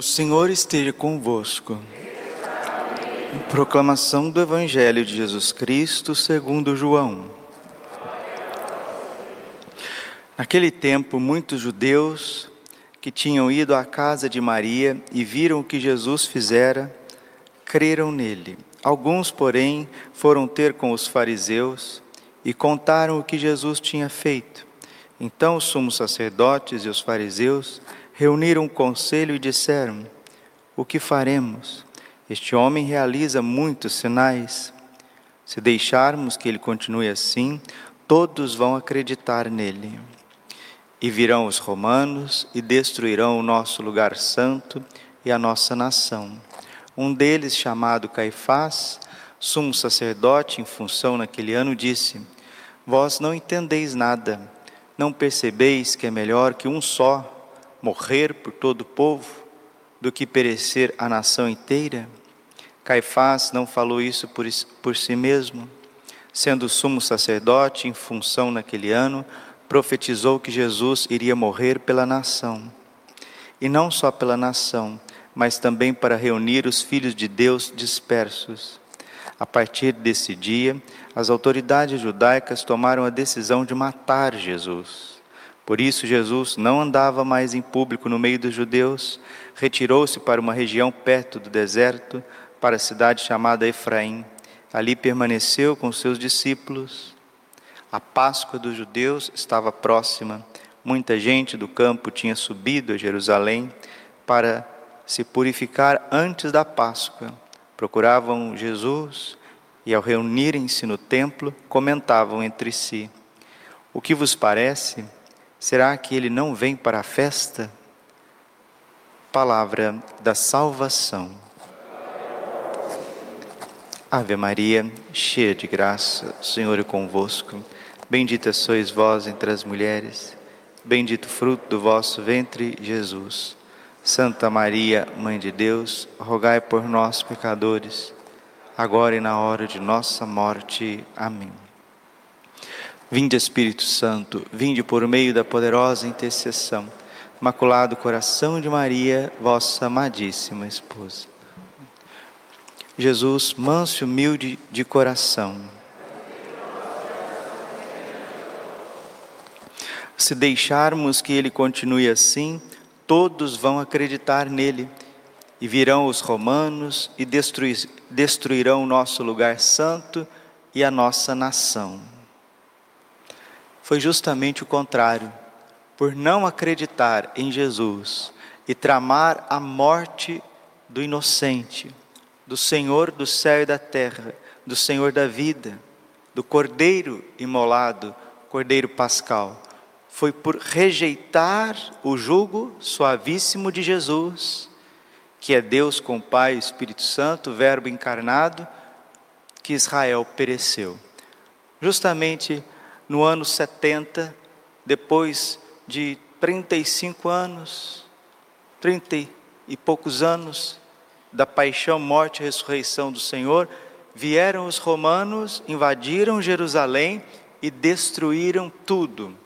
O Senhor esteja convosco. Proclamação do Evangelho de Jesus Cristo segundo João. Naquele tempo, muitos judeus que tinham ido à casa de Maria e viram o que Jesus fizera, creram nele. Alguns, porém, foram ter com os fariseus e contaram o que Jesus tinha feito. Então os sumos sacerdotes e os fariseus reuniram um conselho e disseram: O que faremos? Este homem realiza muitos sinais. Se deixarmos que ele continue assim, todos vão acreditar nele. E virão os romanos e destruirão o nosso lugar santo e a nossa nação. Um deles, chamado Caifás, sumo sacerdote em função naquele ano, disse: Vós não entendeis nada, não percebeis que é melhor que um só morrer por todo o povo do que perecer a nação inteira? Caifás não falou isso por, por si mesmo. Sendo sumo sacerdote em função naquele ano, profetizou que Jesus iria morrer pela nação. E não só pela nação, mas também para reunir os filhos de Deus dispersos. A partir desse dia, as autoridades judaicas tomaram a decisão de matar Jesus. Por isso, Jesus não andava mais em público no meio dos judeus, retirou-se para uma região perto do deserto, para a cidade chamada Efraim. Ali permaneceu com seus discípulos. A Páscoa dos judeus estava próxima. Muita gente do campo tinha subido a Jerusalém para se purificar antes da Páscoa. Procuravam Jesus e, ao reunirem-se no templo, comentavam entre si: O que vos parece? Será que ele não vem para a festa? Palavra da salvação. Ave Maria, cheia de graça, o Senhor é convosco. Bendita sois vós entre as mulheres, bendito fruto do vosso ventre, Jesus. Santa Maria, Mãe de Deus, rogai por nós, pecadores, agora e na hora de nossa morte. Amém. Vinde Espírito Santo, vinde por meio da poderosa intercessão. Imaculado coração de Maria, vossa amadíssima esposa. Jesus, manso e humilde de coração. Se deixarmos que ele continue assim, todos vão acreditar nele. E virão os romanos e destruirão o nosso lugar santo e a nossa nação foi justamente o contrário. Por não acreditar em Jesus e tramar a morte do inocente, do Senhor do céu e da terra, do Senhor da vida, do Cordeiro imolado, Cordeiro pascal. Foi por rejeitar o jugo suavíssimo de Jesus, que é Deus com Pai e Espírito Santo, Verbo encarnado, que Israel pereceu. Justamente no ano 70, depois de 35 anos, 30 e poucos anos da paixão, morte e ressurreição do Senhor, vieram os romanos, invadiram Jerusalém e destruíram tudo.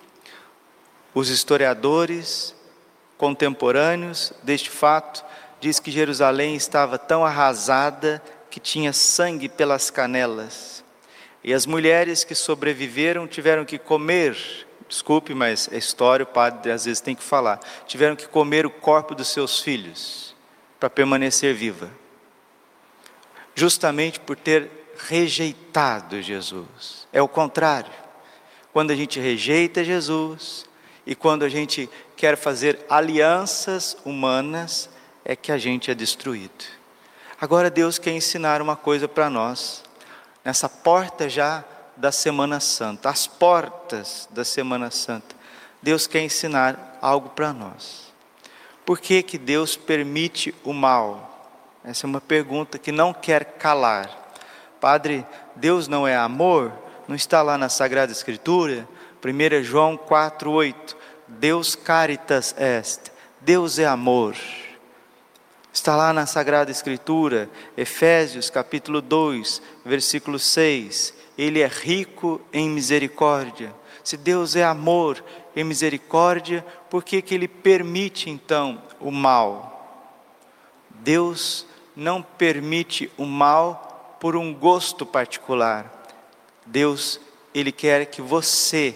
Os historiadores contemporâneos deste fato diz que Jerusalém estava tão arrasada que tinha sangue pelas canelas. E as mulheres que sobreviveram tiveram que comer, desculpe, mas é história, o padre às vezes tem que falar, tiveram que comer o corpo dos seus filhos para permanecer viva. Justamente por ter rejeitado Jesus. É o contrário. Quando a gente rejeita Jesus e quando a gente quer fazer alianças humanas, é que a gente é destruído. Agora Deus quer ensinar uma coisa para nós nessa porta já da Semana Santa, as portas da Semana Santa. Deus quer ensinar algo para nós. Por que, que Deus permite o mal? Essa é uma pergunta que não quer calar. Padre, Deus não é amor? Não está lá na Sagrada Escritura? 1 João 4,8. Deus caritas est. Deus é amor. Está lá na Sagrada Escritura, Efésios capítulo 2, versículo 6. Ele é rico em misericórdia. Se Deus é amor e misericórdia, por que, que Ele permite então o mal? Deus não permite o mal por um gosto particular. Deus, Ele quer que você,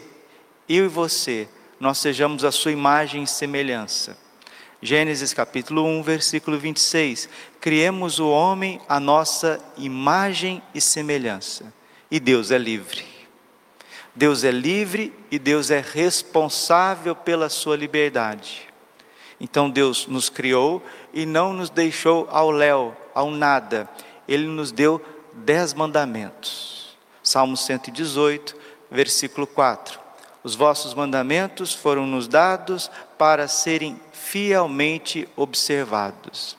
eu e você, nós sejamos a sua imagem e semelhança. Gênesis capítulo 1, versículo 26. Criemos o homem a nossa imagem e semelhança. E Deus é livre. Deus é livre e Deus é responsável pela sua liberdade. Então Deus nos criou e não nos deixou ao léu, ao nada. Ele nos deu dez mandamentos. Salmo 118, versículo 4. Os vossos mandamentos foram nos dados para serem fielmente observados.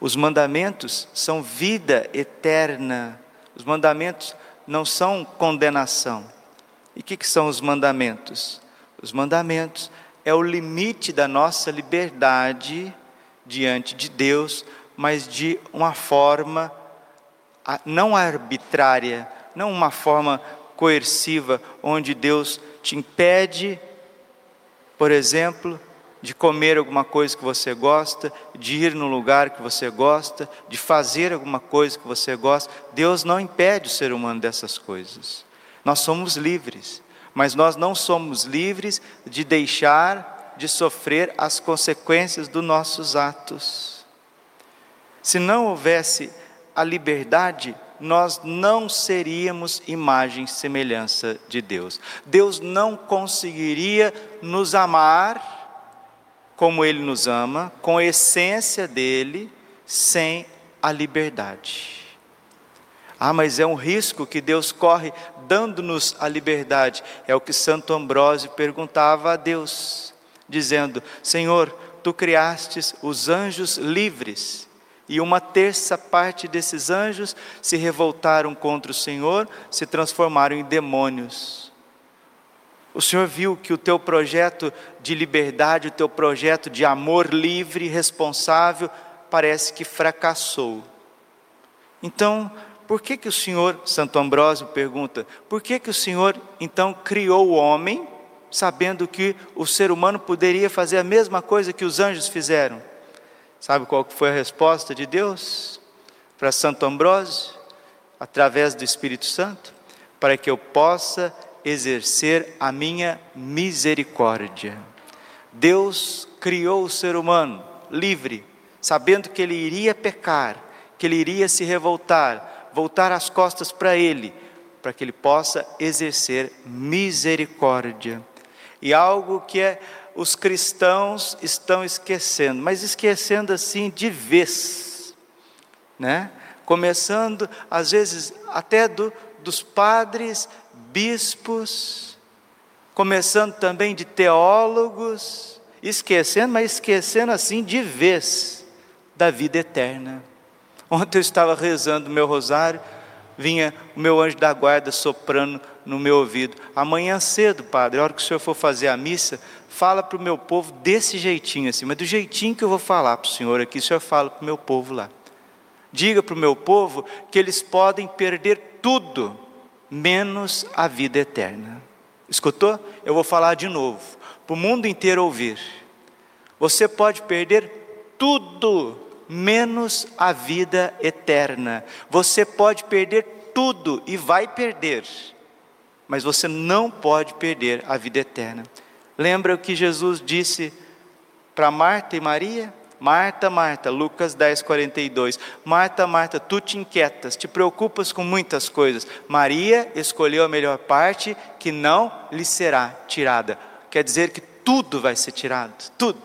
Os mandamentos são vida eterna. Os mandamentos não são condenação. E o que, que são os mandamentos? Os mandamentos é o limite da nossa liberdade diante de Deus, mas de uma forma não arbitrária, não uma forma coerciva, onde Deus te impede, por exemplo, de comer alguma coisa que você gosta, de ir no lugar que você gosta, de fazer alguma coisa que você gosta. Deus não impede o ser humano dessas coisas. Nós somos livres, mas nós não somos livres de deixar de sofrer as consequências dos nossos atos. Se não houvesse a liberdade, nós não seríamos imagem e semelhança de Deus. Deus não conseguiria nos amar como Ele nos ama, com a essência dele, sem a liberdade. Ah, mas é um risco que Deus corre dando-nos a liberdade. É o que Santo Ambrósio perguntava a Deus, dizendo: Senhor, tu criastes os anjos livres, e uma terça parte desses anjos se revoltaram contra o Senhor, se transformaram em demônios. O Senhor viu que o teu projeto de liberdade, o teu projeto de amor livre, responsável, parece que fracassou. Então, por que que o Senhor, Santo Ambrósio pergunta, por que que o Senhor então criou o homem, sabendo que o ser humano poderia fazer a mesma coisa que os anjos fizeram? Sabe qual foi a resposta de Deus para Santo Ambrósio? Através do Espírito Santo, para que eu possa exercer a minha misericórdia. Deus criou o ser humano livre, sabendo que ele iria pecar, que ele iria se revoltar, voltar as costas para ele, para que ele possa exercer misericórdia. E algo que é os cristãos estão esquecendo, mas esquecendo assim de vez, né? Começando às vezes até do, dos padres bispos, começando também de teólogos, esquecendo, mas esquecendo assim de vez da vida eterna. Ontem eu estava rezando o meu rosário, vinha o meu anjo da guarda soprando no meu ouvido. Amanhã cedo, padre, a hora que o senhor for fazer a missa, fala para o meu povo desse jeitinho assim, mas do jeitinho que eu vou falar para o senhor aqui, o senhor fala para o meu povo lá. Diga para o meu povo que eles podem perder tudo, menos a vida eterna. Escutou? Eu vou falar de novo, para o mundo inteiro ouvir. Você pode perder tudo, menos a vida eterna. Você pode perder tudo e vai perder, mas você não pode perder a vida eterna. Lembra o que Jesus disse para Marta e Maria? Marta, Marta, Lucas 10, 42. Marta, Marta, tu te inquietas, te preocupas com muitas coisas. Maria escolheu a melhor parte que não lhe será tirada. Quer dizer que tudo vai ser tirado, tudo.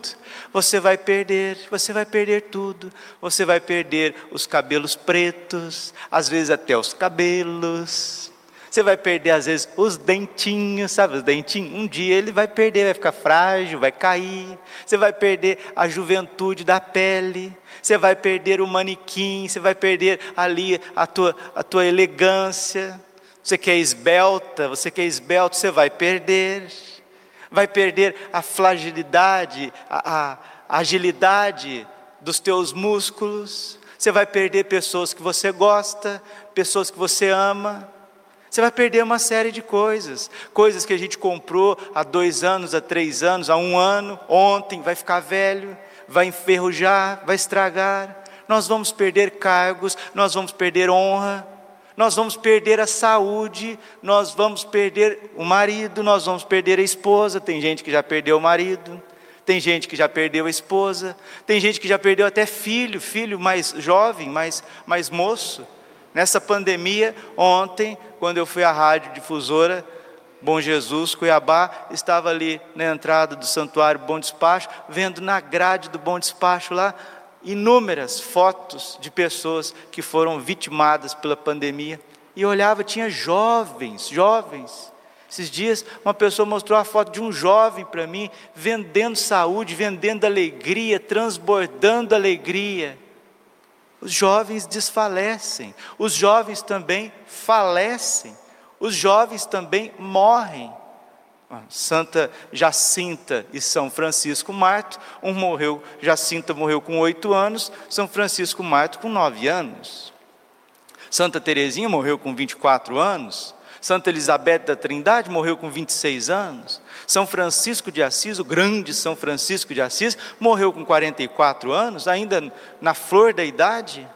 Você vai perder, você vai perder tudo. Você vai perder os cabelos pretos, às vezes até os cabelos. Você vai perder, às vezes, os dentinhos, sabe os dentinhos? Um dia ele vai perder, vai ficar frágil, vai cair. Você vai perder a juventude da pele. Você vai perder o manequim, você vai perder ali a tua, a tua elegância. Você quer esbelta, você quer esbelto, você vai perder. Vai perder a fragilidade, a, a agilidade dos teus músculos. Você vai perder pessoas que você gosta, pessoas que você ama. Você vai perder uma série de coisas, coisas que a gente comprou há dois anos, há três anos, há um ano, ontem, vai ficar velho, vai enferrujar, vai estragar, nós vamos perder cargos, nós vamos perder honra, nós vamos perder a saúde, nós vamos perder o marido, nós vamos perder a esposa. Tem gente que já perdeu o marido, tem gente que já perdeu a esposa, tem gente que já perdeu até filho, filho mais jovem, mais, mais moço. Nessa pandemia, ontem, quando eu fui à rádio difusora, Bom Jesus, Cuiabá, estava ali na entrada do santuário Bom Despacho, vendo na grade do Bom Despacho lá inúmeras fotos de pessoas que foram vitimadas pela pandemia. E olhava, tinha jovens, jovens. Esses dias, uma pessoa mostrou a foto de um jovem para mim, vendendo saúde, vendendo alegria, transbordando alegria. Os jovens desfalecem, os jovens também falecem, os jovens também morrem. Santa Jacinta e São Francisco Marto, um morreu, Jacinta morreu com oito anos, São Francisco Marto com nove anos. Santa Teresinha morreu com 24 anos, Santa Elizabeth da Trindade morreu com 26 anos, São Francisco de Assis, o grande São Francisco de Assis, morreu com 44 anos, ainda na flor da idade.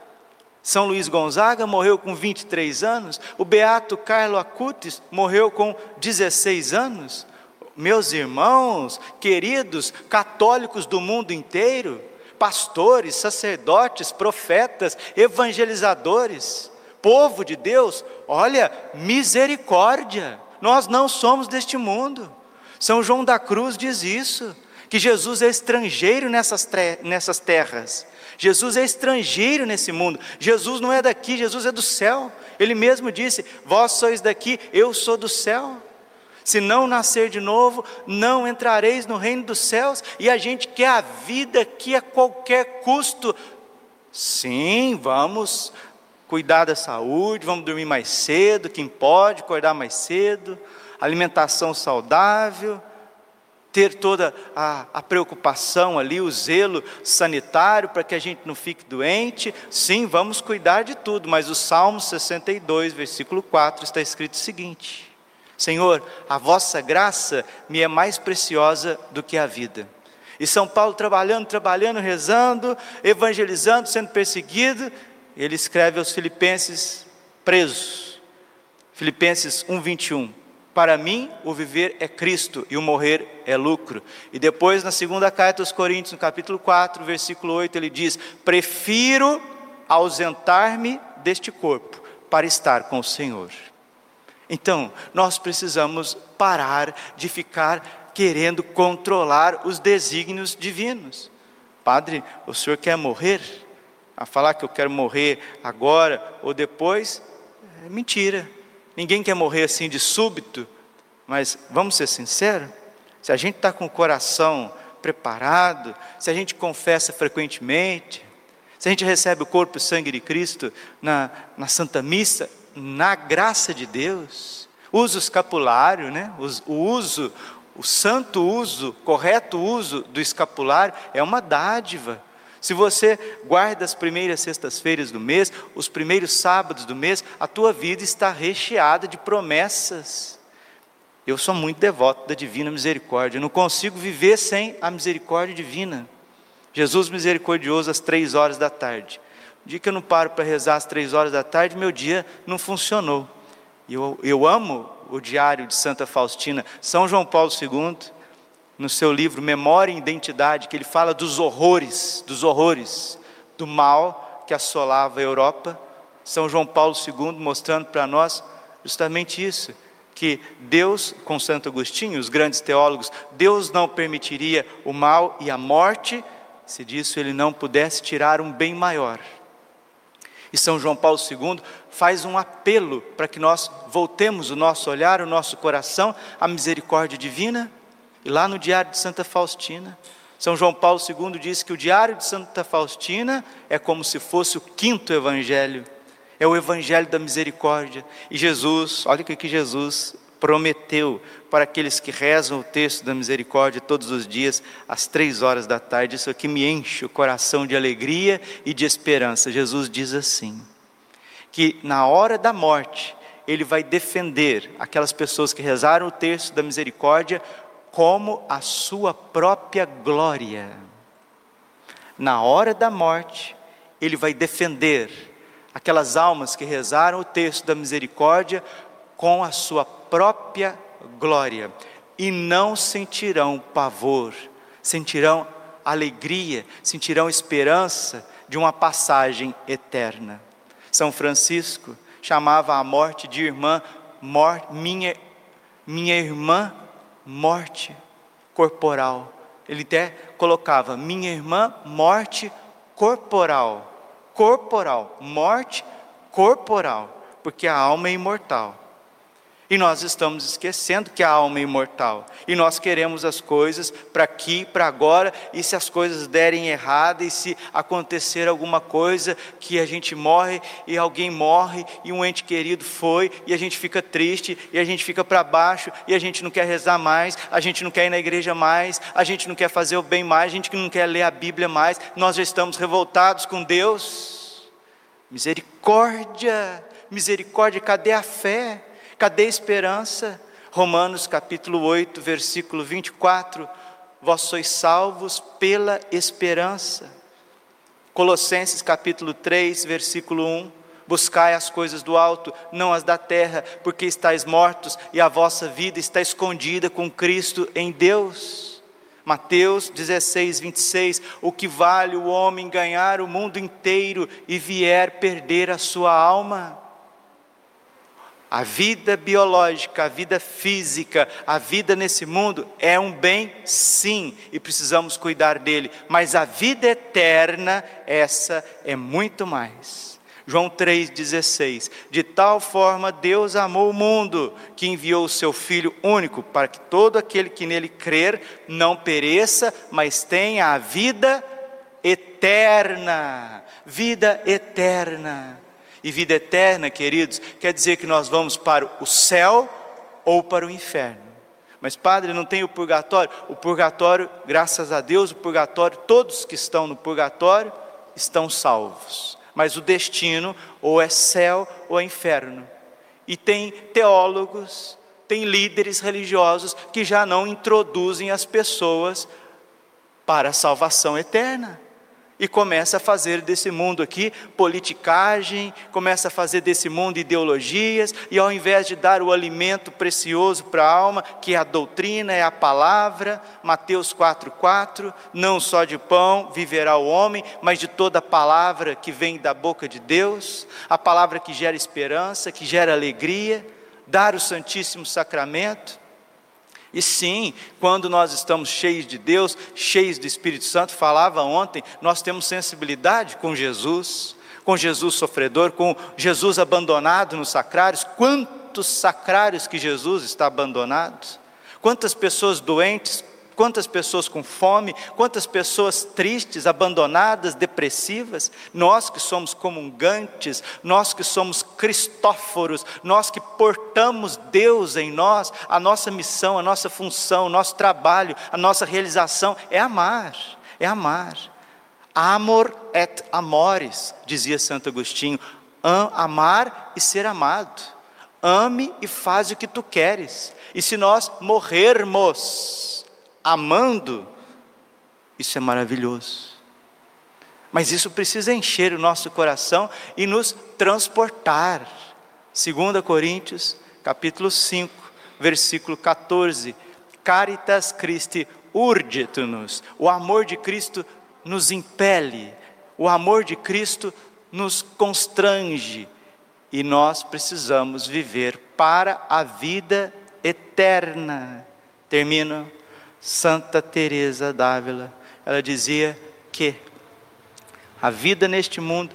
São Luís Gonzaga morreu com 23 anos, o beato Carlo Acutis morreu com 16 anos. Meus irmãos, queridos católicos do mundo inteiro, pastores, sacerdotes, profetas, evangelizadores, povo de Deus, olha, misericórdia, nós não somos deste mundo. São João da Cruz diz isso, que Jesus é estrangeiro nessas, nessas terras. Jesus é estrangeiro nesse mundo. Jesus não é daqui, Jesus é do céu. Ele mesmo disse: Vós sois daqui, eu sou do céu. Se não nascer de novo, não entrareis no reino dos céus. E a gente quer a vida aqui a qualquer custo. Sim, vamos cuidar da saúde, vamos dormir mais cedo, quem pode, acordar mais cedo, alimentação saudável ter toda a, a, preocupação ali, o zelo sanitário para que a gente não fique doente. Sim, vamos cuidar de tudo, mas o Salmo 62, versículo 4 está escrito o seguinte: Senhor, a vossa graça me é mais preciosa do que a vida. E São Paulo trabalhando, trabalhando, rezando, evangelizando, sendo perseguido, ele escreve aos Filipenses presos. Filipenses 1:21 para mim, o viver é Cristo e o morrer é lucro. E depois, na segunda carta aos Coríntios, no capítulo 4, versículo 8, ele diz: Prefiro ausentar-me deste corpo para estar com o Senhor. Então, nós precisamos parar de ficar querendo controlar os desígnios divinos. Padre, o senhor quer morrer? A falar que eu quero morrer agora ou depois? É mentira. Ninguém quer morrer assim de súbito, mas vamos ser sinceros: se a gente está com o coração preparado, se a gente confessa frequentemente, se a gente recebe o corpo e o sangue de Cristo na, na Santa Missa, na graça de Deus, usa o escapulário, né? o uso, o santo uso, correto uso do escapulário é uma dádiva. Se você guarda as primeiras sextas-feiras do mês, os primeiros sábados do mês, a tua vida está recheada de promessas. Eu sou muito devoto da divina misericórdia, eu não consigo viver sem a misericórdia divina. Jesus misericordioso às três horas da tarde. O dia que eu não paro para rezar às três horas da tarde, meu dia não funcionou. Eu, eu amo o diário de Santa Faustina, São João Paulo II, no seu livro Memória e Identidade, que ele fala dos horrores, dos horrores do mal que assolava a Europa. São João Paulo II mostrando para nós justamente isso, que Deus, com Santo Agostinho, os grandes teólogos, Deus não permitiria o mal e a morte se disso ele não pudesse tirar um bem maior. E São João Paulo II faz um apelo para que nós voltemos o nosso olhar, o nosso coração à misericórdia divina e lá no Diário de Santa Faustina, São João Paulo II diz que o Diário de Santa Faustina é como se fosse o quinto evangelho, é o evangelho da misericórdia. E Jesus, olha o que Jesus prometeu para aqueles que rezam o texto da misericórdia todos os dias, às três horas da tarde. Isso aqui me enche o coração de alegria e de esperança. Jesus diz assim: que na hora da morte, ele vai defender aquelas pessoas que rezaram o texto da misericórdia como a sua própria glória. Na hora da morte, ele vai defender aquelas almas que rezaram o texto da misericórdia com a sua própria glória e não sentirão pavor, sentirão alegria, sentirão esperança de uma passagem eterna. São Francisco chamava a morte de irmã, morte, minha, minha irmã, morte corporal. Ele até colocava minha irmã, morte corporal corporal, morte corporal, porque a alma é imortal. E nós estamos esquecendo que a alma é imortal. E nós queremos as coisas para aqui, para agora, e se as coisas derem errado, e se acontecer alguma coisa que a gente morre e alguém morre e um ente querido foi, e a gente fica triste, e a gente fica para baixo, e a gente não quer rezar mais, a gente não quer ir na igreja mais, a gente não quer fazer o bem mais, a gente não quer ler a Bíblia mais, nós já estamos revoltados com Deus. Misericórdia, misericórdia, cadê a fé? Cadê a esperança? Romanos capítulo 8, versículo 24: Vós sois salvos pela esperança. Colossenses capítulo 3, versículo 1: Buscai as coisas do alto, não as da terra, porque estáis mortos e a vossa vida está escondida com Cristo em Deus. Mateus 16, 26: O que vale o homem ganhar o mundo inteiro e vier perder a sua alma? A vida biológica, a vida física, a vida nesse mundo é um bem, sim, e precisamos cuidar dele, mas a vida eterna, essa é muito mais. João 3,16: De tal forma Deus amou o mundo, que enviou o seu Filho único, para que todo aquele que nele crer não pereça, mas tenha a vida eterna. Vida eterna. E vida eterna, queridos, quer dizer que nós vamos para o céu ou para o inferno. Mas, padre, não tem o purgatório? O purgatório, graças a Deus, o purgatório, todos que estão no purgatório estão salvos. Mas o destino ou é céu ou é inferno. E tem teólogos, tem líderes religiosos que já não introduzem as pessoas para a salvação eterna e começa a fazer desse mundo aqui politicagem, começa a fazer desse mundo ideologias, e ao invés de dar o alimento precioso para a alma, que é a doutrina, é a palavra, Mateus 4,4, não só de pão viverá o homem, mas de toda a palavra que vem da boca de Deus, a palavra que gera esperança, que gera alegria, dar o Santíssimo Sacramento. E sim, quando nós estamos cheios de Deus, cheios do Espírito Santo, falava ontem, nós temos sensibilidade com Jesus, com Jesus sofredor, com Jesus abandonado nos sacrários. Quantos sacrários que Jesus está abandonado? Quantas pessoas doentes, Quantas pessoas com fome, quantas pessoas tristes, abandonadas, depressivas, nós que somos comungantes, nós que somos cristóforos, nós que portamos Deus em nós, a nossa missão, a nossa função, o nosso trabalho, a nossa realização é amar, é amar. Amor et amores, dizia Santo Agostinho, amar e ser amado. Ame e faz o que tu queres. E se nós morrermos, amando, isso é maravilhoso. Mas isso precisa encher o nosso coração e nos transportar. 2 Coríntios, capítulo 5, versículo 14. Caritas Christi urget-nos. O amor de Cristo nos impele. O amor de Cristo nos constrange. E nós precisamos viver para a vida eterna. Termino Santa Teresa d'Ávila, ela dizia que a vida neste mundo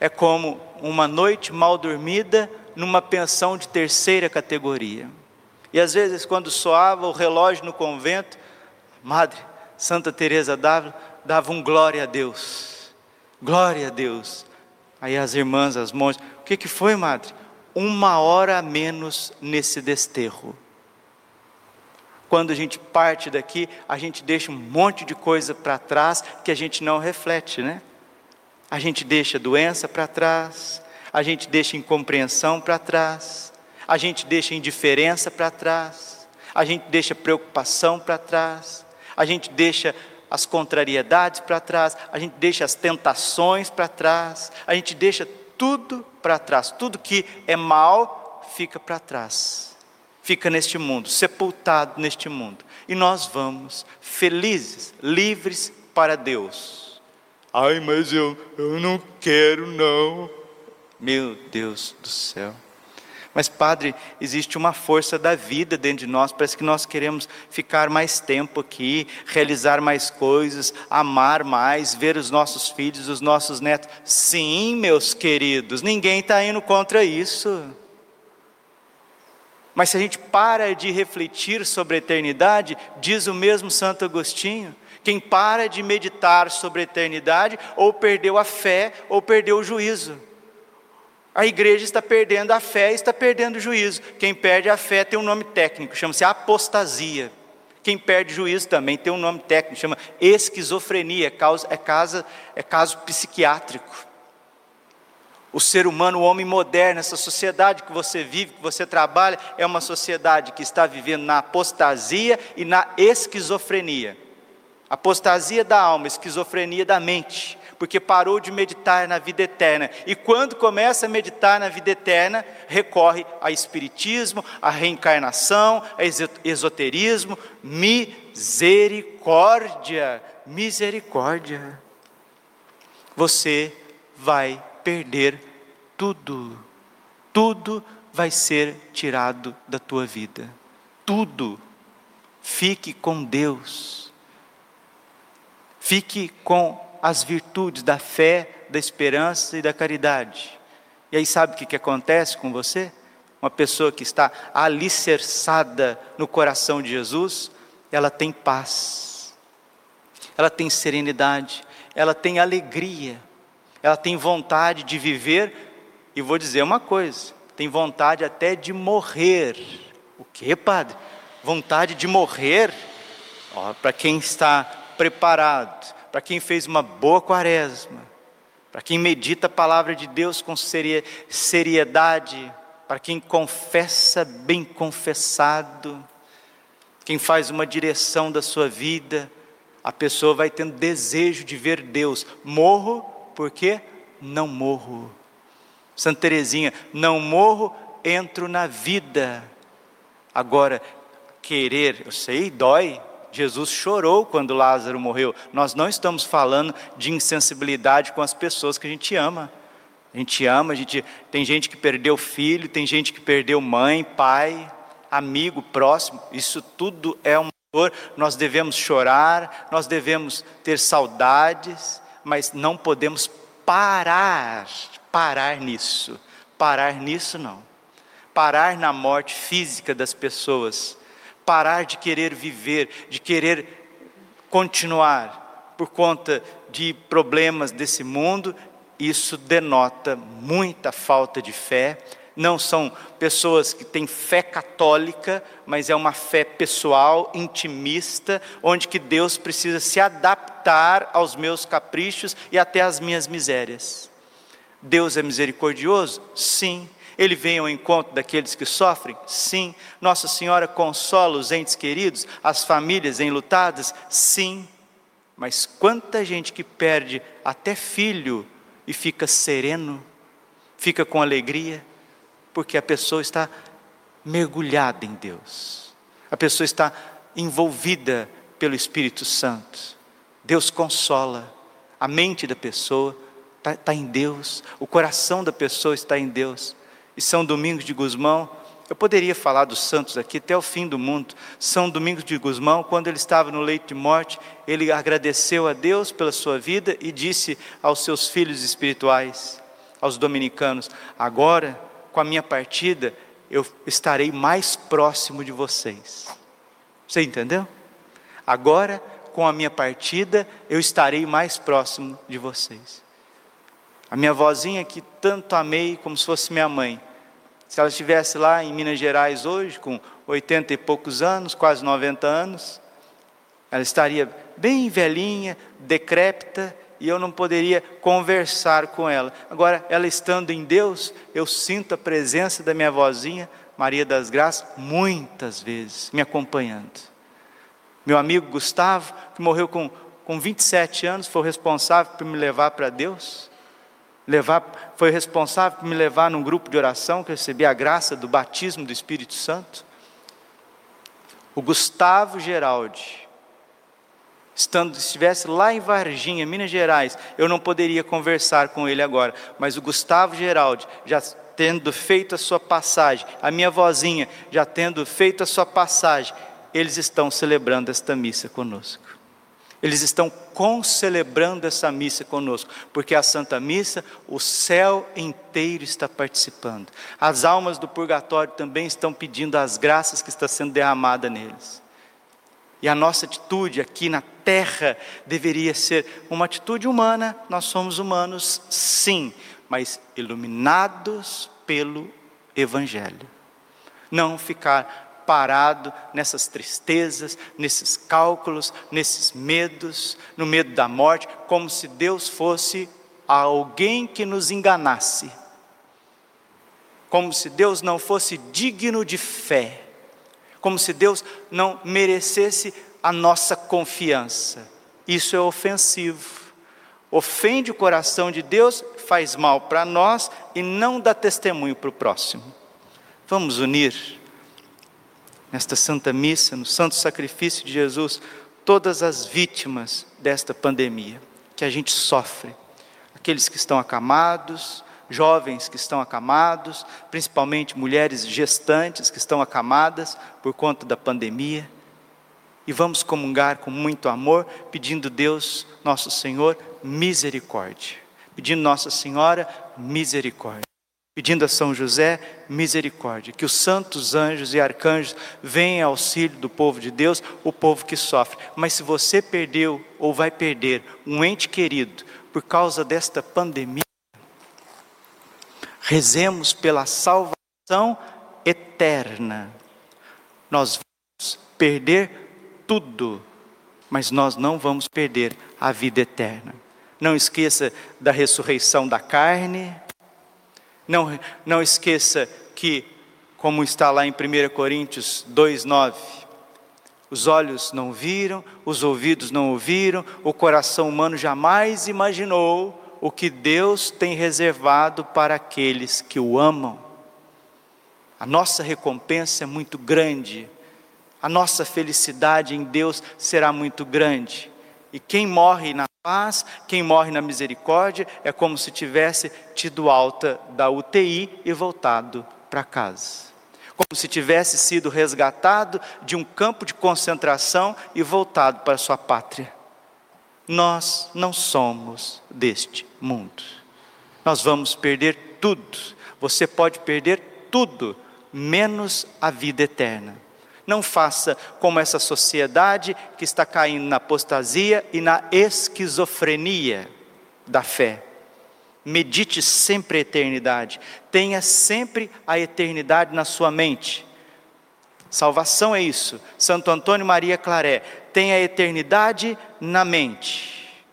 é como uma noite mal dormida numa pensão de terceira categoria. E às vezes quando soava o relógio no convento, Madre Santa Teresa d'Ávila dava um glória a Deus. Glória a Deus. Aí as irmãs, as monjas, o que que foi, Madre? Uma hora a menos nesse desterro. Quando a gente parte daqui, a gente deixa um monte de coisa para trás que a gente não reflete, né? A gente deixa doença para trás, a gente deixa incompreensão para trás, a gente deixa indiferença para trás, a gente deixa preocupação para trás, a gente deixa as contrariedades para trás, a gente deixa as tentações para trás, a gente deixa tudo para trás, tudo que é mal fica para trás, fica neste mundo, sepultado neste mundo, e nós vamos felizes, livres para Deus. Ai, mas eu, eu não quero, não. Meu Deus do céu. Mas, Padre, existe uma força da vida dentro de nós, parece que nós queremos ficar mais tempo aqui, realizar mais coisas, amar mais, ver os nossos filhos, os nossos netos. Sim, meus queridos, ninguém está indo contra isso. Mas se a gente para de refletir sobre a eternidade, diz o mesmo Santo Agostinho, quem para de meditar sobre a eternidade, ou perdeu a fé, ou perdeu o juízo. A igreja está perdendo a fé e está perdendo o juízo. Quem perde a fé tem um nome técnico, chama-se apostasia. Quem perde juízo também tem um nome técnico, chama esquizofrenia, é, é, é caso psiquiátrico. O ser humano, o homem moderno, essa sociedade que você vive, que você trabalha, é uma sociedade que está vivendo na apostasia e na esquizofrenia. Apostasia da alma, esquizofrenia da mente porque parou de meditar na vida eterna. E quando começa a meditar na vida eterna, recorre a espiritismo, a reencarnação, a esoterismo, misericórdia, misericórdia. Você vai perder tudo. Tudo vai ser tirado da tua vida. Tudo. Fique com Deus. Fique com as virtudes da fé, da esperança e da caridade. E aí sabe o que, que acontece com você? Uma pessoa que está alicerçada no coração de Jesus, ela tem paz, ela tem serenidade, ela tem alegria, ela tem vontade de viver, e vou dizer uma coisa: tem vontade até de morrer. O que, padre? Vontade de morrer? Para quem está preparado, para quem fez uma boa quaresma, para quem medita a palavra de Deus com seriedade, para quem confessa bem confessado, quem faz uma direção da sua vida, a pessoa vai tendo desejo de ver Deus. Morro porque não morro. Santa Teresinha, não morro, entro na vida. Agora, querer, eu sei, dói, Jesus chorou quando Lázaro morreu. Nós não estamos falando de insensibilidade com as pessoas que a gente ama. A gente ama, a gente tem gente que perdeu filho, tem gente que perdeu mãe, pai, amigo, próximo. Isso tudo é uma dor. Nós devemos chorar, nós devemos ter saudades, mas não podemos parar, parar nisso. Parar nisso não. Parar na morte física das pessoas parar de querer viver, de querer continuar por conta de problemas desse mundo, isso denota muita falta de fé. Não são pessoas que têm fé católica, mas é uma fé pessoal, intimista, onde que Deus precisa se adaptar aos meus caprichos e até às minhas misérias. Deus é misericordioso? Sim. Ele vem ao encontro daqueles que sofrem? Sim. Nossa Senhora consola os entes queridos, as famílias enlutadas? Sim. Mas quanta gente que perde até filho e fica sereno, fica com alegria, porque a pessoa está mergulhada em Deus, a pessoa está envolvida pelo Espírito Santo. Deus consola, a mente da pessoa está tá em Deus, o coração da pessoa está em Deus e São Domingos de Gusmão. Eu poderia falar dos santos aqui até o fim do mundo. São Domingos de Gusmão, quando ele estava no leito de morte, ele agradeceu a Deus pela sua vida e disse aos seus filhos espirituais, aos dominicanos: Agora, com a minha partida, eu estarei mais próximo de vocês. Você entendeu? Agora, com a minha partida, eu estarei mais próximo de vocês. A minha vozinha que tanto amei como se fosse minha mãe, se ela estivesse lá em Minas Gerais hoje, com 80 e poucos anos, quase 90 anos, ela estaria bem velhinha, decrépita, e eu não poderia conversar com ela. Agora, ela estando em Deus, eu sinto a presença da minha vozinha, Maria das Graças, muitas vezes me acompanhando. Meu amigo Gustavo, que morreu com com 27 anos, foi o responsável por me levar para Deus? Levar, foi responsável por me levar num grupo de oração que recebi a graça do batismo do Espírito Santo? O Gustavo Geraldi, estando estivesse lá em Varginha, Minas Gerais, eu não poderia conversar com ele agora, mas o Gustavo Geraldi já tendo feito a sua passagem, a minha vozinha já tendo feito a sua passagem, eles estão celebrando esta missa conosco. Eles estão concelebrando essa missa conosco, porque a Santa Missa, o céu inteiro está participando. As almas do purgatório também estão pedindo as graças que está sendo derramada neles. E a nossa atitude aqui na terra deveria ser uma atitude humana, nós somos humanos, sim, mas iluminados pelo Evangelho. Não ficar parado nessas tristezas, nesses cálculos, nesses medos, no medo da morte, como se Deus fosse alguém que nos enganasse, como se Deus não fosse digno de fé, como se Deus não merecesse a nossa confiança. Isso é ofensivo. Ofende o coração de Deus, faz mal para nós e não dá testemunho para o próximo. Vamos unir nesta Santa Missa, no Santo Sacrifício de Jesus, todas as vítimas desta pandemia que a gente sofre. Aqueles que estão acamados, jovens que estão acamados, principalmente mulheres gestantes que estão acamadas por conta da pandemia. E vamos comungar com muito amor, pedindo Deus, nosso Senhor, misericórdia. Pedindo Nossa Senhora, misericórdia pedindo a São José misericórdia, que os santos anjos e arcanjos venham ao auxílio do povo de Deus, o povo que sofre. Mas se você perdeu ou vai perder um ente querido por causa desta pandemia, rezemos pela salvação eterna. Nós vamos perder tudo, mas nós não vamos perder a vida eterna. Não esqueça da ressurreição da carne, não, não esqueça que, como está lá em 1 Coríntios 2,9, os olhos não viram, os ouvidos não ouviram, o coração humano jamais imaginou o que Deus tem reservado para aqueles que o amam. A nossa recompensa é muito grande, a nossa felicidade em Deus será muito grande. E quem morre na paz, quem morre na misericórdia, é como se tivesse tido alta da UTI e voltado para casa. Como se tivesse sido resgatado de um campo de concentração e voltado para sua pátria. Nós não somos deste mundo. Nós vamos perder tudo. Você pode perder tudo, menos a vida eterna. Não faça como essa sociedade que está caindo na apostasia e na esquizofrenia da fé. Medite sempre a eternidade, tenha sempre a eternidade na sua mente. Salvação é isso. Santo Antônio Maria Claré, tenha a eternidade na mente,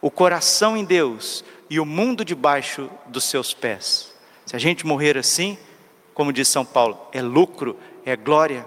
o coração em Deus e o mundo debaixo dos seus pés. Se a gente morrer assim, como diz São Paulo, é lucro, é glória